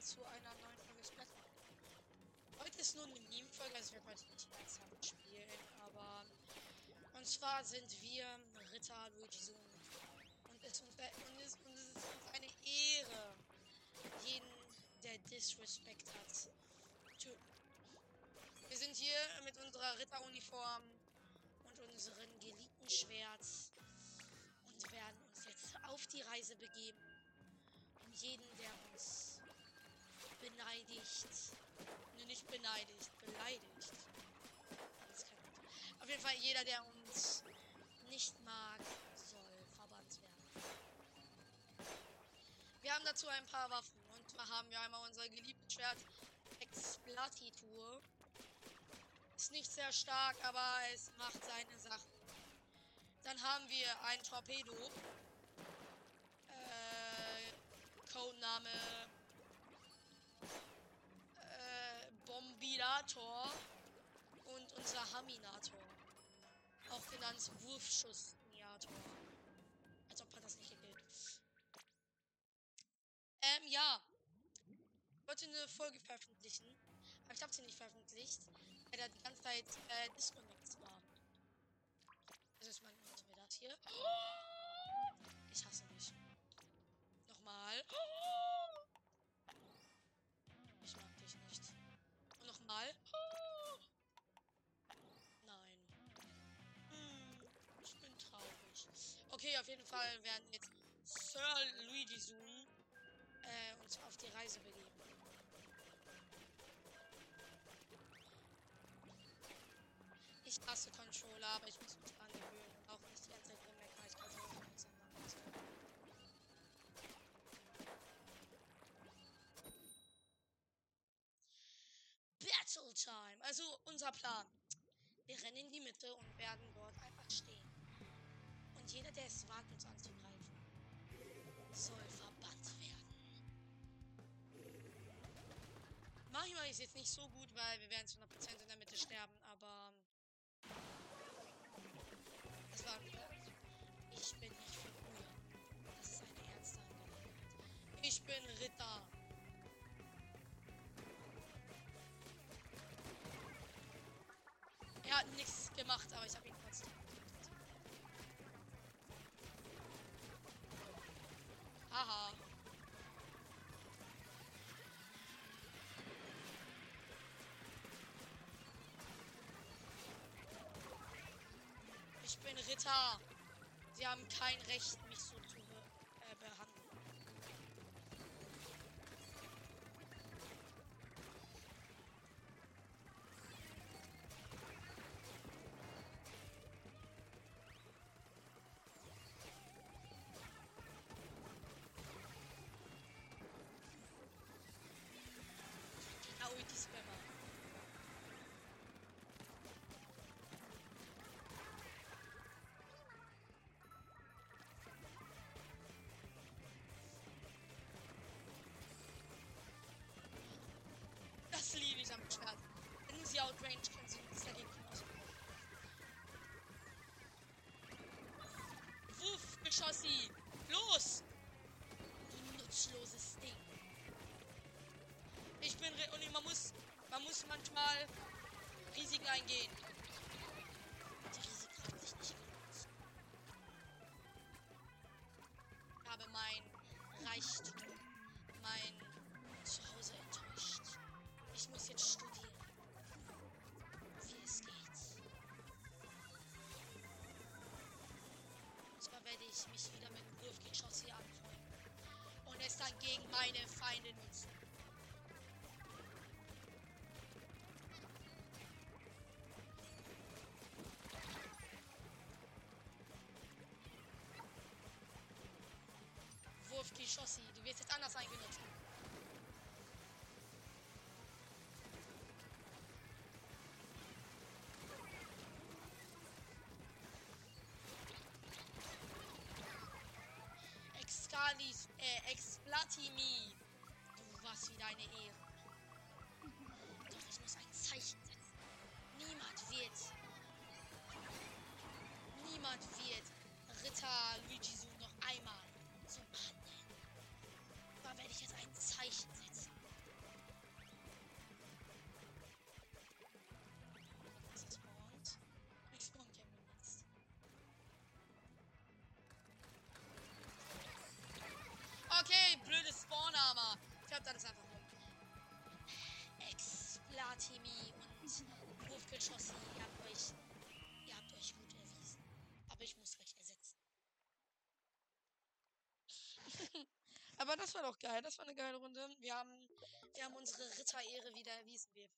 zu einer neuen Folge Splatter. Heute ist nur eine Meme-Folge, also werde heute nicht ernsthaft spielen, aber und zwar sind wir Ritter Luigi Sohn und es, und, und, es, und es ist uns eine Ehre, jeden, der Disrespect hat, töten. Wir sind hier mit unserer Ritteruniform und unserem geliebten Schwert und werden uns jetzt auf die Reise begeben jeden, der uns beneidigt. Ne, nicht beneidigt, beleidigt. Auf jeden Fall jeder, der uns nicht mag, soll verbannt werden. Wir haben dazu ein paar Waffen. Und zwar haben wir einmal unser geliebtes Schwert Explatitur. Ist nicht sehr stark, aber es macht seine Sachen. Dann haben wir ein Torpedo. Codename Bombinator und unser Haminator. Auch genannt Wurfschussniator. Als ob man das nicht gilt. Ähm, ja. Ich wollte eine Folge veröffentlichen. Aber ich habe sie nicht veröffentlicht, weil da die ganze Zeit äh, Disconnects war. Also ist mein das hier. Ich hasse dich nochmal. Und nochmal. Nein. Hm, ich bin traurig. Okay, auf jeden Fall werden jetzt Sir Luigi Zoom äh, uns auf die Reise begeben. Ich hasse Controller, aber ich muss mich dran gewöhnen. Auch nicht die ganze Zeit rummeckern. Ich kann so Battle Time. Also unser Plan. Wir rennen in die Mitte und werden dort einfach stehen. Und jeder, der es wagt, uns anzugreifen, soll verbannt werden. Manchmal ist jetzt nicht so gut, weil wir werden zu 100% in der Mitte sterben, aber es war Ich bin nicht für Figur. Das ist eine ernste Angelegenheit. Ich bin Ritter. Hat nichts gemacht, aber ich habe ihn trotzdem. Haha. Ich bin Ritter. Sie haben kein Recht, mich zu Sie outrange können sie nichts dagegen tun. Wuff, Geschossi! Los! Du nutzloses Ding. Ich bin und man muss man muss manchmal Risiken eingehen. Ich mich wieder mit dem Wurfgeschoss hier anfreunden. Und es dann gegen meine Feinde nutzen. Excalis, äh, Explatimi. Du warst wieder eine Ehre. schreibt alles einfach rum. Explatimi und Luftgeschosse, ihr habt euch, ihr habt euch gut erwiesen. Aber ich muss euch ersetzen. Aber das war doch geil, das war eine geile Runde. Wir haben, wir haben unsere Ritterehre wieder erwiesen. Wir,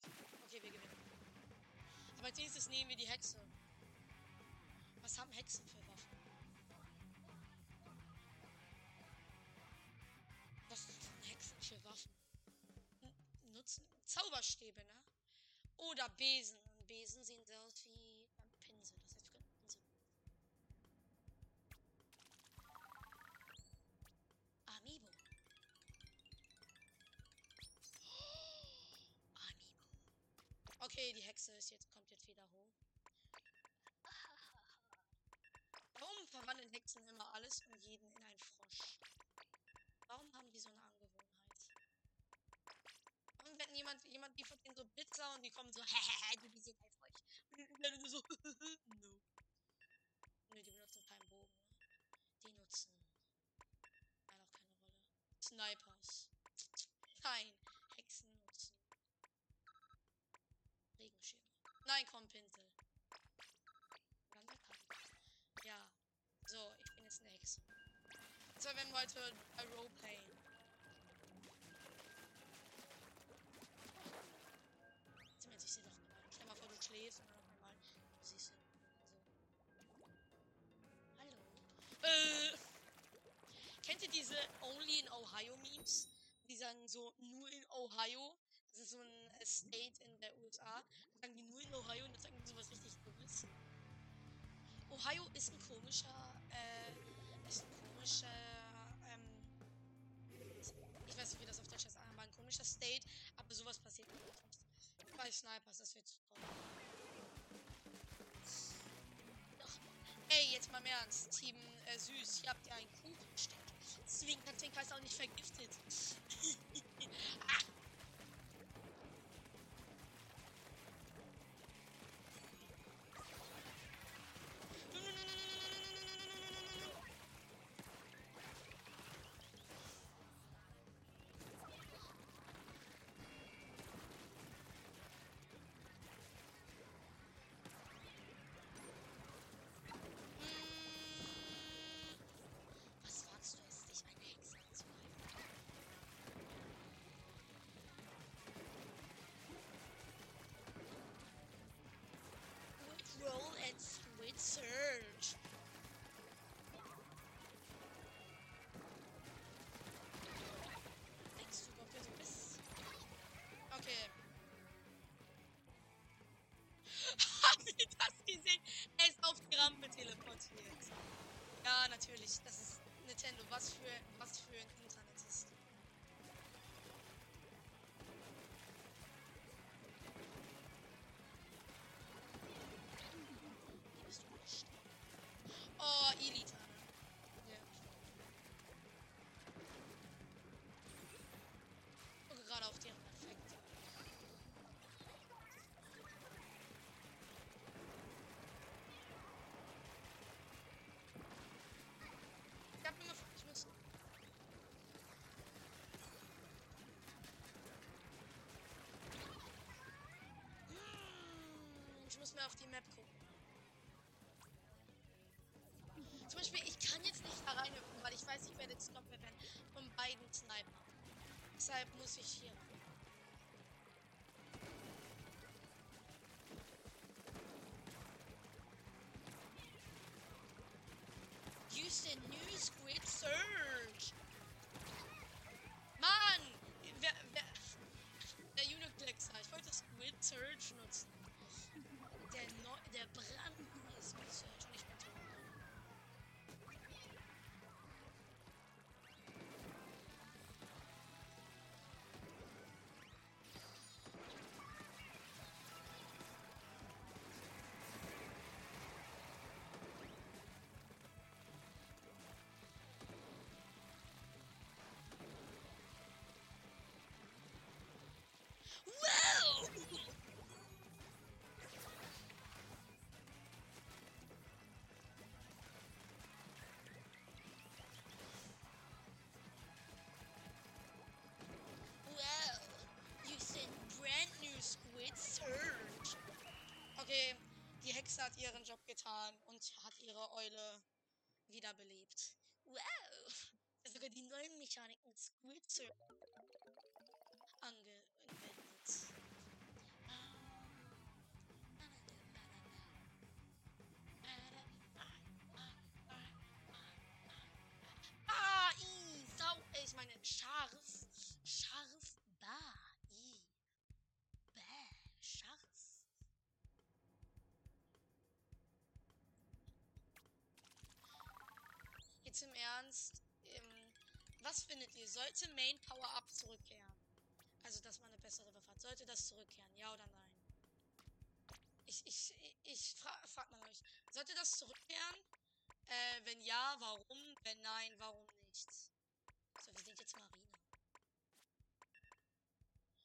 okay, wir gewinnen. Aber als nächstes nehmen wir die Hexe. Was haben Hexen für Zauberstäbe, ne? Oder Besen. Und Besen sehen so aus wie ähm, Pinsel. Das heißt, wir können Pinsel. Amiibo. Amiibo. Okay, die Hexe ist jetzt, kommt jetzt wieder hoch. Warum verwandeln Hexen immer alles und jeden in einen Frosch? Warum haben die so eine Angewohnheit? Wenn jemand, jemand liefert denen so Pizza und die kommen so, hehehe, die sind einfach Und dann so, no. Ne, die benutzen keinen Bogen. Die nutzen. Nein, auch keine Rolle. Snipers. Nein, Hexen nutzen. Regenschirme. Nein, komm, Pinsel. Ja. So, ich bin jetzt eine Hexe. So, wenn wir heute ein diese Only in Ohio Memes? Die sagen so nur in Ohio. Das ist so ein äh, State in der USA. Dann sagen die nur in Ohio und dann sagen die sowas richtig Dummes. Ohio ist ein komischer, äh, ist ein komischer, ähm, ich weiß nicht, wie das auf Deutsch heißt, aber ein komischer State, aber sowas passiert nicht. Bei Snipers, das wird zu Ey, jetzt mal im Ernst, Team äh, Süß, hier habt ihr einen Kuchensteck. Deswegen hat den Kreis auch nicht vergiftet. Natürlich. Das ist Nintendo. Was für, was für ein Internet Ich muss mehr auf die Map gucken. Zum Beispiel, ich kann jetzt nicht da reinhüpfen, weil ich weiß, ich werde stoppen werden von beiden Sniper. Deshalb muss ich hier. Ihren Job getan und hat ihre Eule wiederbelebt. Wow! Sogar die neuen Mechaniken des Jetzt im Ernst, ähm, was findet ihr? Sollte Main Power Up zurückkehren? Also, dass man eine bessere Waffe hat. Sollte das zurückkehren? Ja oder nein? Ich, ich, ich fra frag mal euch. Sollte das zurückkehren? Äh, wenn ja, warum? Wenn nein, warum nicht? So, wir sind jetzt Marina.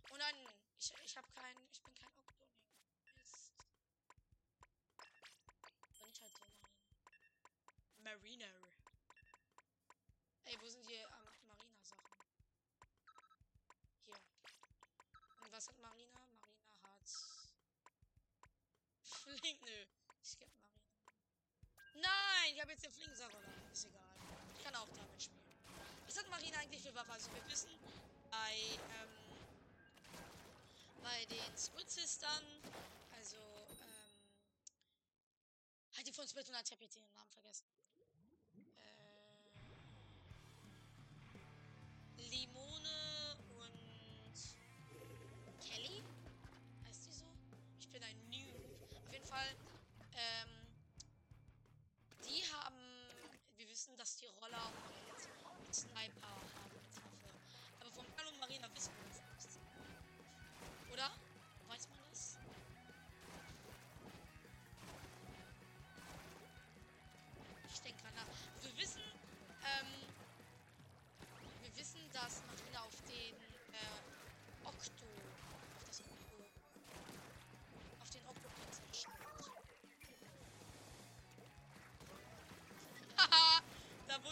Oh nein, ich, ich habe kein, ich bin kein Octoling. Mist. Bin ich halt so Marina. Marina. Ey, wo sind hier ähm, Marina-Sachen? Hier. Und was hat Marina? Marina hat. Flink, nö. Ich geb Marina. Nein, ich habe jetzt den Flink-Sache. Ist egal. Ich kann auch damit spielen. Was hat Marina eigentlich für Waffe? Also wir wissen, bei, ähm, bei den Squid Sistern, also, ähm, hat die von Splatoon ich den Namen vergessen. Limone die Roller auch mit, mit Sniper haben als Waffe. Aber von Karl und Marina wissen wir das nicht. Oder?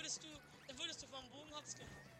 Da wurdest du, da wurdest du vom Bogen hops genommen.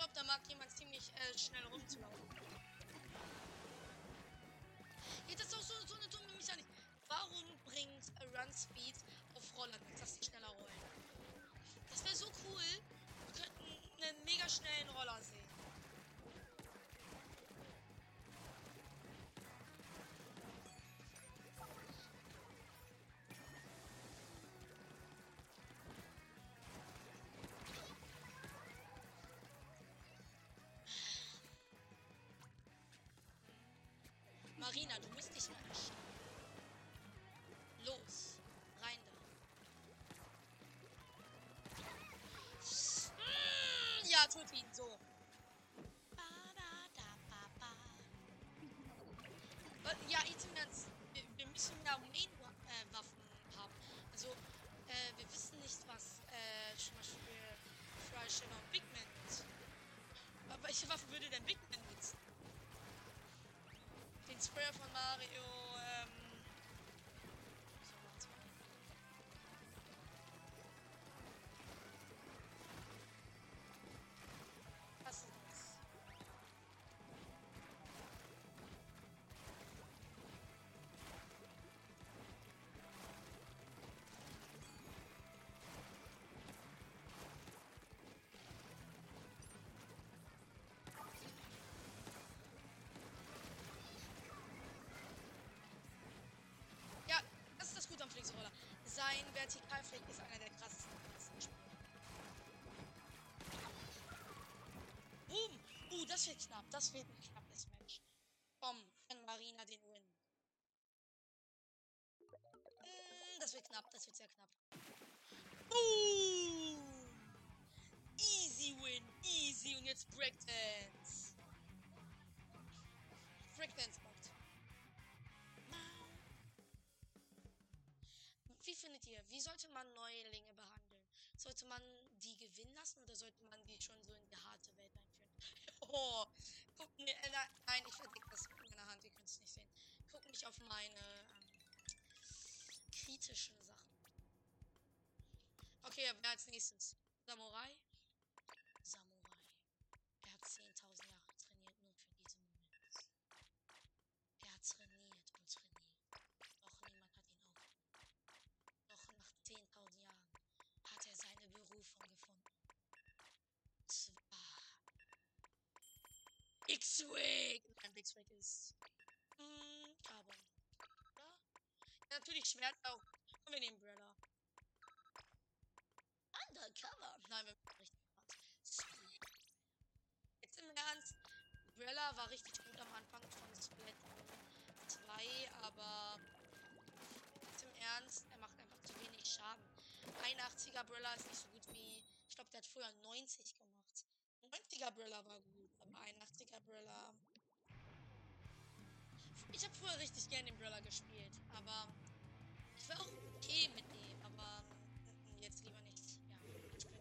Glaube, da mag jemand ziemlich äh, schnell rumzulaufen. Marina, du musst dich mal erschießen. Los, rein da. Mm, ja, tut ihn so. knapp. Das wird ein knappes Match. Komm, kann Marina den win. Mm, das wird knapp, das wird sehr knapp. Boom! Easy win, easy. Und jetzt Breakdance. Breakdance macht. Wie findet ihr, wie sollte man Neulinge behandeln? Sollte man die gewinnen lassen oder sollte man die schon so in die harte Welt einführen? Oh, guck mir, äh, nein, ich verdecke das mit meiner Hand, ihr könnt es nicht sehen. Guck nicht auf meine ähm, kritischen Sachen. Okay, wer als nächstes? Samurai. Er hat 10.000 Jahre trainiert nur für diesen Moment. Er hat trainiert und trainiert. Doch niemand hat ihn aufgenommen. Doch nach 10.000 Jahren hat er seine Berufung gefunden. Zwar X-Wing! Nein, X-Wing ist hm, Carbon. Oder? Ja, natürlich Schwert auch. Und wir nehmen Brella. Undercover. Nein, wir machen richtig hart. Jetzt im Ernst. Brella war richtig gut am Anfang von Split 2, aber jetzt im Ernst, er macht einfach zu wenig Schaden. 81er Brella ist nicht so gut wie. Ich glaube, der hat früher 90 gemacht. 90er Brilla war gut, aber 81er Brilla. Ich habe früher richtig gerne den Brilla gespielt, aber ich war auch okay mit dem, aber mm, jetzt lieber nicht. Ja, ich bin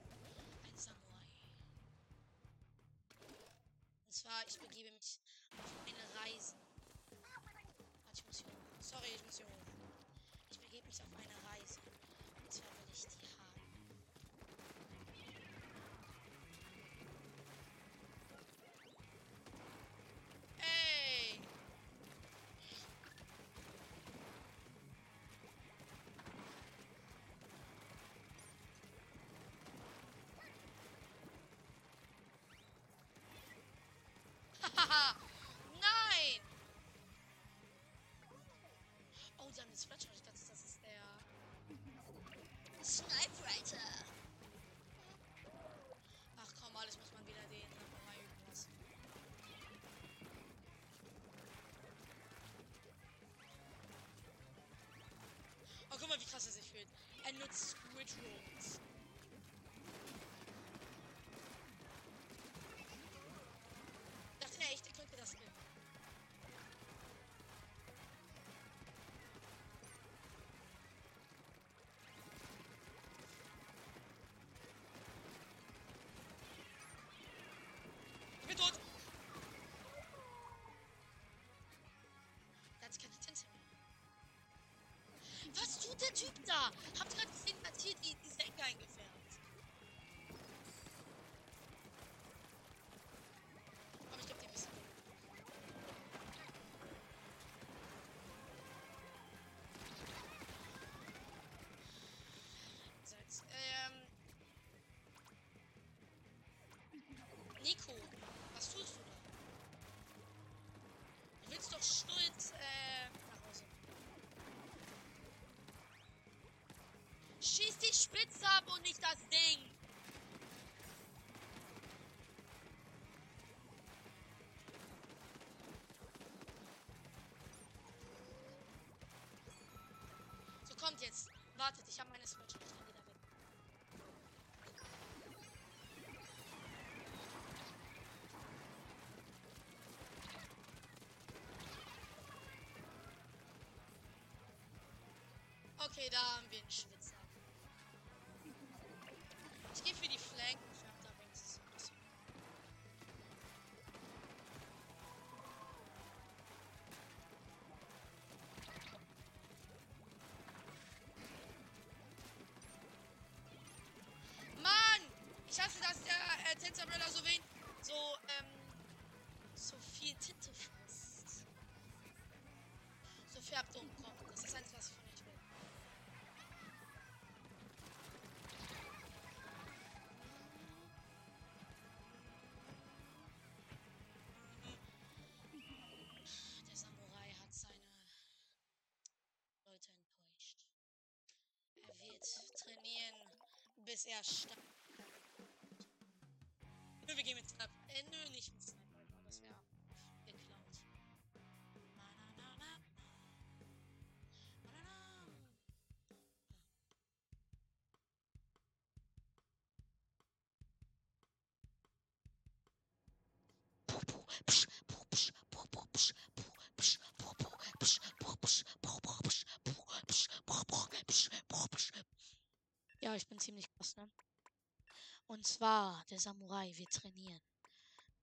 ein Samurai. Und zwar, ich begebe mich auf eine Reise. Warte, ich muss hier hoch. Sorry, ich muss hier hoch. Ich begebe mich auf eine Reise. Das Fletcher. Ich dachte, das ist der Snipe. Ach komm, alles muss man wieder den Samurai üben lassen. Oh, guck mal, wie krass er sich fühlt. Er nutzt Squid Rolls. Typ da? Habt ihr gerade gesehen, hat hier die, die Senke eingefärbt? Schieß die Spitze ab und nicht das Ding. So kommt jetzt. Wartet, ich habe meine Switch. Ich kann wieder weg. Okay, da haben wir einen Schwitzer. Und kocht. Das ist Einzige, was ich von euch will. Der Samurai hat seine Leute enttäuscht. Er wird trainieren, bis er stark. Nö, wir gehen mit Snap. Äh, nö, nicht mit. Ja, ich bin ziemlich krass, ne? Und zwar, der Samurai, wir trainieren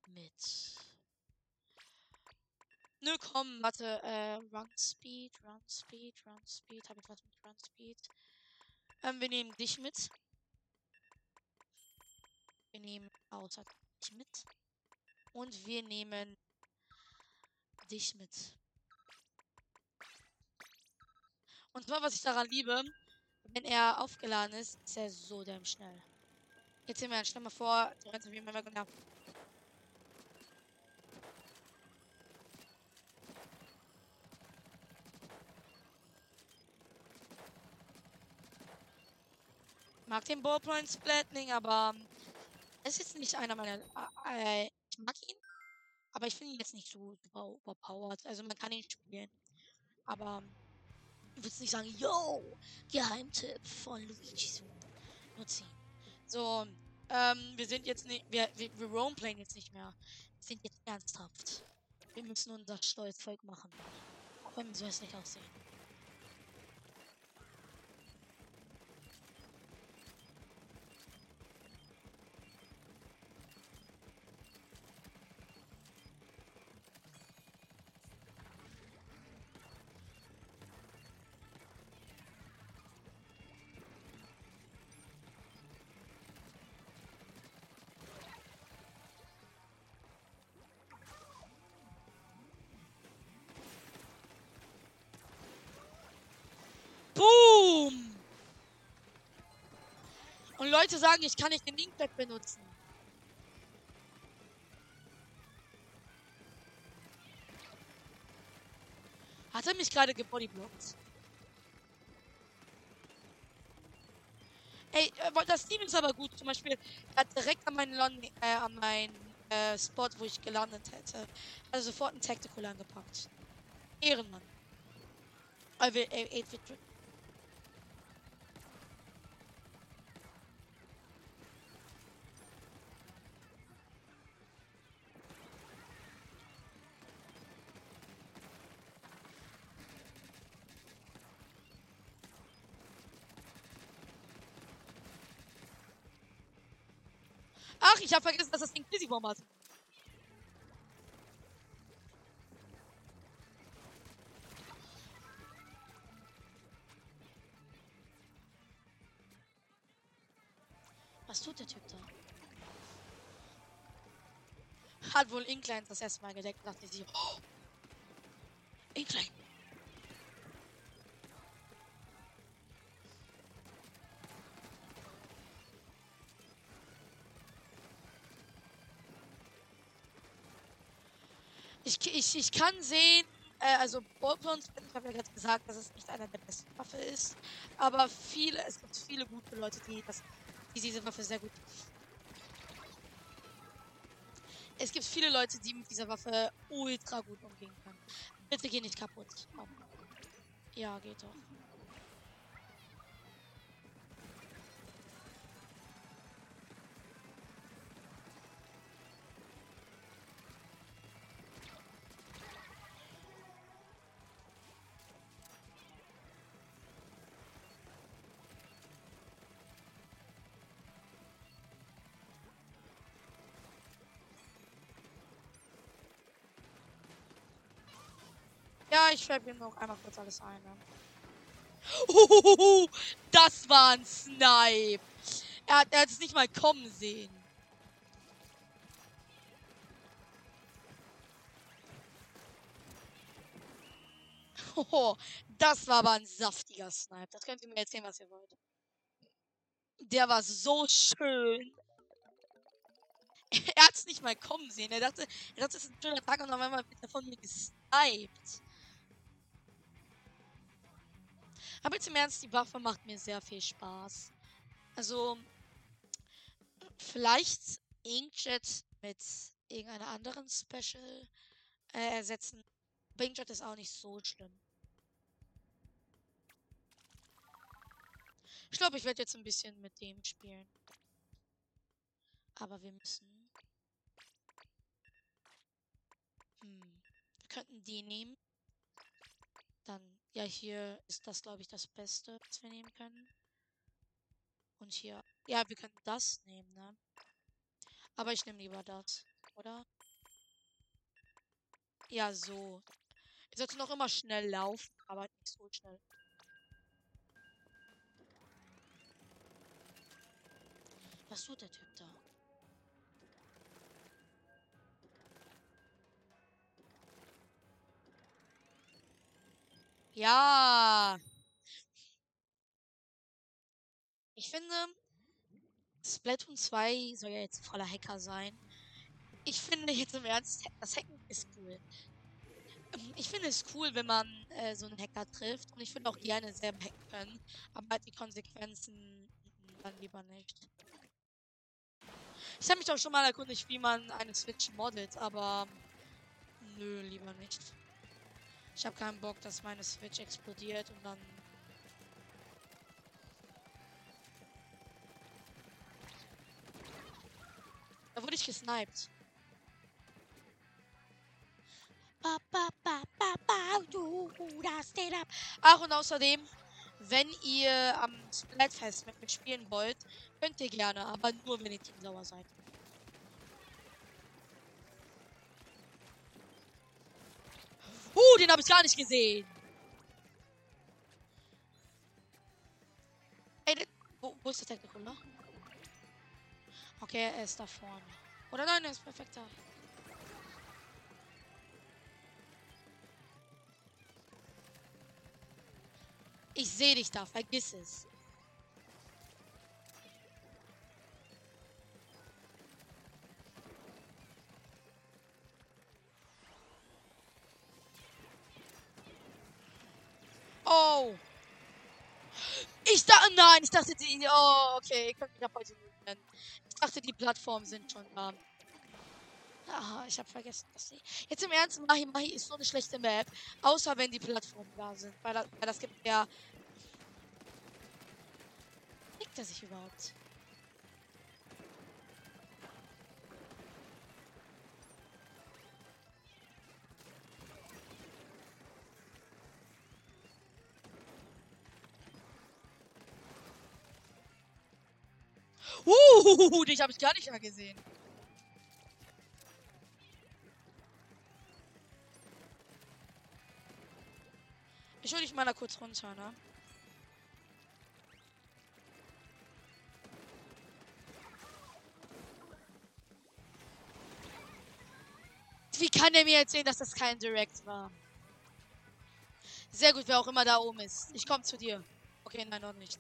mit. Nö, komm, warte, äh, Run Speed, Run Speed, Run Speed. Habe ich was mit Run Speed? Ähm, wir nehmen dich mit. Wir nehmen außer dich mit. Und wir nehmen dich mit. Und zwar, was ich daran liebe, wenn er aufgeladen ist, ist er so damn schnell. Jetzt sehen wir, stell mal vor, der rennt wie immer genau. Mag den Ballpoint Splatling, aber es ist nicht einer meiner. Äh, ich mag ihn, aber ich finde ihn jetzt nicht so super overpowered. Also man kann ihn spielen, aber ich würde nicht sagen, yo, Geheimtipp von Luigi Nutzen. So, ähm, wir sind jetzt nicht, wir, wir, wir roleplayen jetzt nicht mehr. Wir sind jetzt ernsthaft. Wir müssen unser Stolzvolk machen. Auch wenn wir so hässlich aussehen. Und Leute sagen, ich kann nicht den Linkback benutzen. Hat er mich gerade gebodyblockt? Ey, äh, das Team ist aber gut. Zum Beispiel, er hat direkt an meinen, Lon äh, an meinen äh, Spot, wo ich gelandet hätte, also sofort einen Tactical angepackt. Ehrenmann. Also, äh, 8 Ach, ich habe vergessen, dass das Ding Busy Bomb hat. Was tut der Typ da? Hat wohl Inklein das erste Mal gedeckt, dachte sie. Oh, Inklein. Ich, ich, ich kann sehen, äh, also Ballpoints, ich habe ja gerade gesagt, dass es nicht einer der besten Waffe ist, aber viele, es gibt viele gute Leute, die, das, die diese Waffe sehr gut. Es gibt viele Leute, die mit dieser Waffe ultra gut umgehen können. Bitte geh nicht kaputt. Oh. Ja, geht doch. Ich schreibe ihm noch einmal kurz alles ein. Ne? Uhuhu, das war ein Snipe. Er hat, er hat es nicht mal kommen sehen. Oh, das war aber ein saftiger Snipe. Das könnt ihr mir erzählen, was ihr wollt. Der war so schön. Er hat es nicht mal kommen sehen. Er dachte, er dachte, es ist ein schöner Tag und auf einmal wird er von mir gesniped. Aber im Ernst, die Waffe macht mir sehr viel Spaß. Also, vielleicht Inkjet mit irgendeiner anderen Special äh, ersetzen. Inkjet ist auch nicht so schlimm. Ich glaube, ich werde jetzt ein bisschen mit dem spielen. Aber wir müssen. Hm. Wir könnten die nehmen. Dann ja, hier ist das, glaube ich, das Beste, was wir nehmen können. Und hier. Ja, wir können das nehmen, ne? Aber ich nehme lieber das, oder? Ja, so. Ich sollte noch immer schnell laufen, aber nicht so schnell. Was tut der Typ da? Ja. Ich finde, Splatoon 2 soll ja jetzt voller Hacker sein. Ich finde jetzt im Ernst, das Hacken ist cool. Ähm, ich finde es cool, wenn man äh, so einen Hacker trifft. Und ich würde auch gerne selber hacken können. Aber halt die Konsequenzen dann lieber nicht. Ich habe mich doch schon mal erkundigt, wie man eine Switch moddet, aber nö, lieber nicht. Ich habe keinen Bock, dass meine Switch explodiert und dann. Da wurde ich gesniped. Ach, und außerdem, wenn ihr am Splatfest mit mir spielen wollt, könnt ihr gerne, aber nur wenn ihr Team sauer seid. Uh, den habe ich gar nicht gesehen. Ey, wo, wo, ist der Technical, ne? Okay, er ist da vorne. Oder nein, er ist perfekt da. Ich sehe dich da, vergiss es. Nein, ich dachte, die, oh, okay, ich kann mich heute nennen. Ich dachte, die Plattformen sind schon da. Ah, ich habe vergessen, dass sie. Jetzt im Ernst, Mahi Mahi ist so eine schlechte Map. Außer wenn die Plattformen da sind. Weil das, weil das gibt ja. Kriegt er sich überhaupt? Uh, dich habe ich gar nicht mehr gesehen. Ich hol dich mal da kurz runter, ne? Wie kann er mir erzählen, dass das kein Direct war? Sehr gut, wer auch immer da oben ist. Ich komme zu dir. Okay, nein, noch nicht.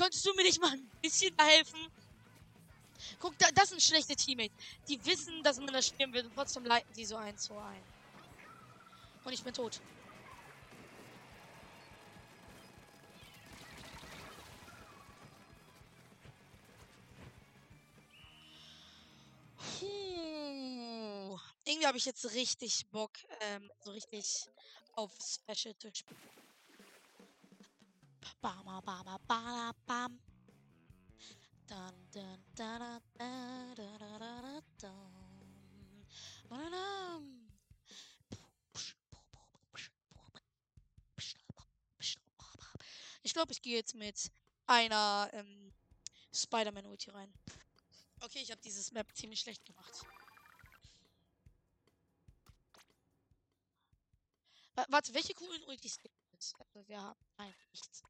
Ey, konntest du mir nicht mal ein bisschen helfen? Guck, da, das sind schlechte Teammates. Die wissen, dass man das spielen will und trotzdem leiten die so ein zu ein. Und ich bin tot. Puh. Irgendwie habe ich jetzt richtig Bock, ähm, so richtig auf Special zu spielen. Bam, bam, bam, bam. Dun, dun, dun, dun, dun, dun, dun, dun. Ich glaube, ich gehe jetzt mit einer ähm, Spider-Man-Ulti rein. Okay, ich habe dieses Map ziemlich schlecht gemacht. Warte, welche coolen Ultis gibt es? Also wir haben nein, nichts.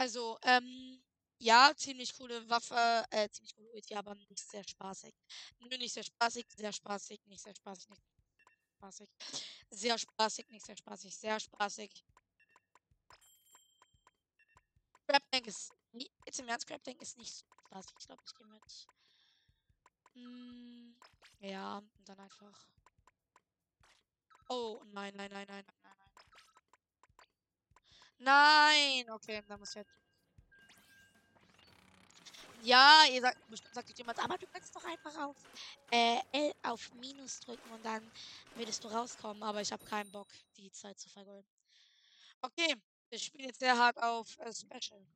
Also, ähm, ja, ziemlich coole Waffe, äh, ziemlich coole Ulti, aber nicht sehr spaßig. Nö, nicht sehr spaßig, sehr spaßig, nicht sehr spaßig, nicht spaßig. Sehr spaßig, nicht sehr spaßig, sehr spaßig. Crab Tank ist, jetzt im Ernst, Crab Tank ist nicht so spaßig. Ich glaube, ich gehe mit. Hm, ja, und dann einfach. Oh, nein, nein, nein, nein, nein, nein. Okay, da muss ich halt. Ja, ihr sagt, bestimmt sagt jemand, aber du kannst doch einfach auf äh, L auf Minus drücken und dann würdest du rauskommen. Aber ich habe keinen Bock, die Zeit zu vergeuden. Okay, wir spielen jetzt sehr hart auf äh, Special.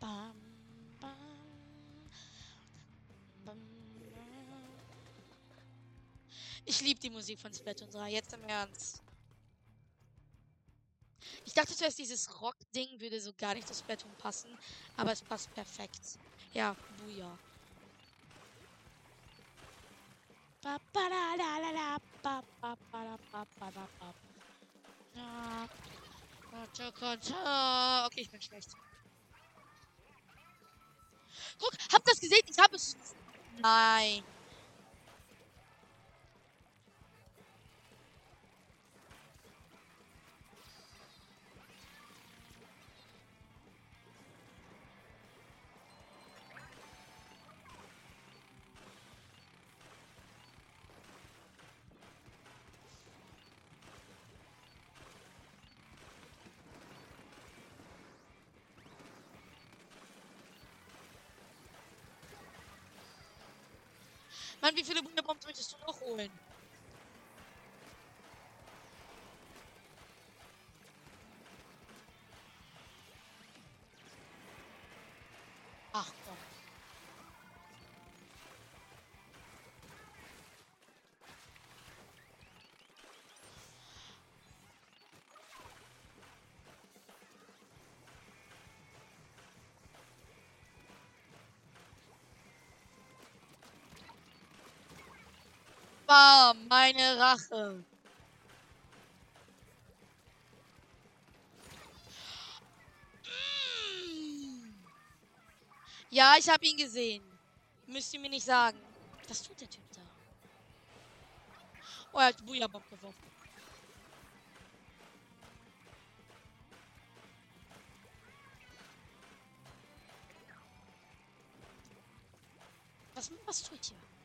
Bam, bam, bam, ich liebe die Musik von Splatoon 3, jetzt im Ernst. Ich dachte zuerst, dieses Rock-Ding würde so gar nicht zu Splatoon passen, aber es passt perfekt. Ja, Buja. Okay, ich bin schlecht. Guck, habt das gesehen? Ich habe es. Nein. Wunderbombs möchtest du noch holen? War meine Rache. Ja, ich habe ihn gesehen. Müsst ihr mir nicht sagen. Was tut der Typ da? Oh, er hat Buja-Bob geworfen. Was, was tut ihr?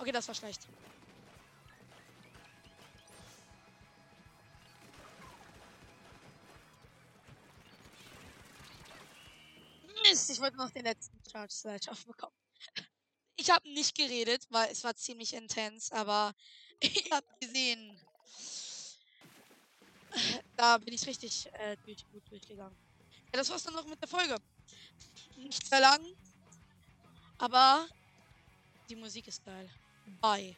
Okay, das war schlecht. Mist, ich wollte noch den letzten Charge Slash aufbekommen. Ich habe nicht geredet, weil es war ziemlich intens, aber ihr habt gesehen. Da bin ich richtig äh, durch, gut durchgegangen. Ja, das war's dann noch mit der Folge. Nicht sehr lang, aber die Musik ist geil. Bye.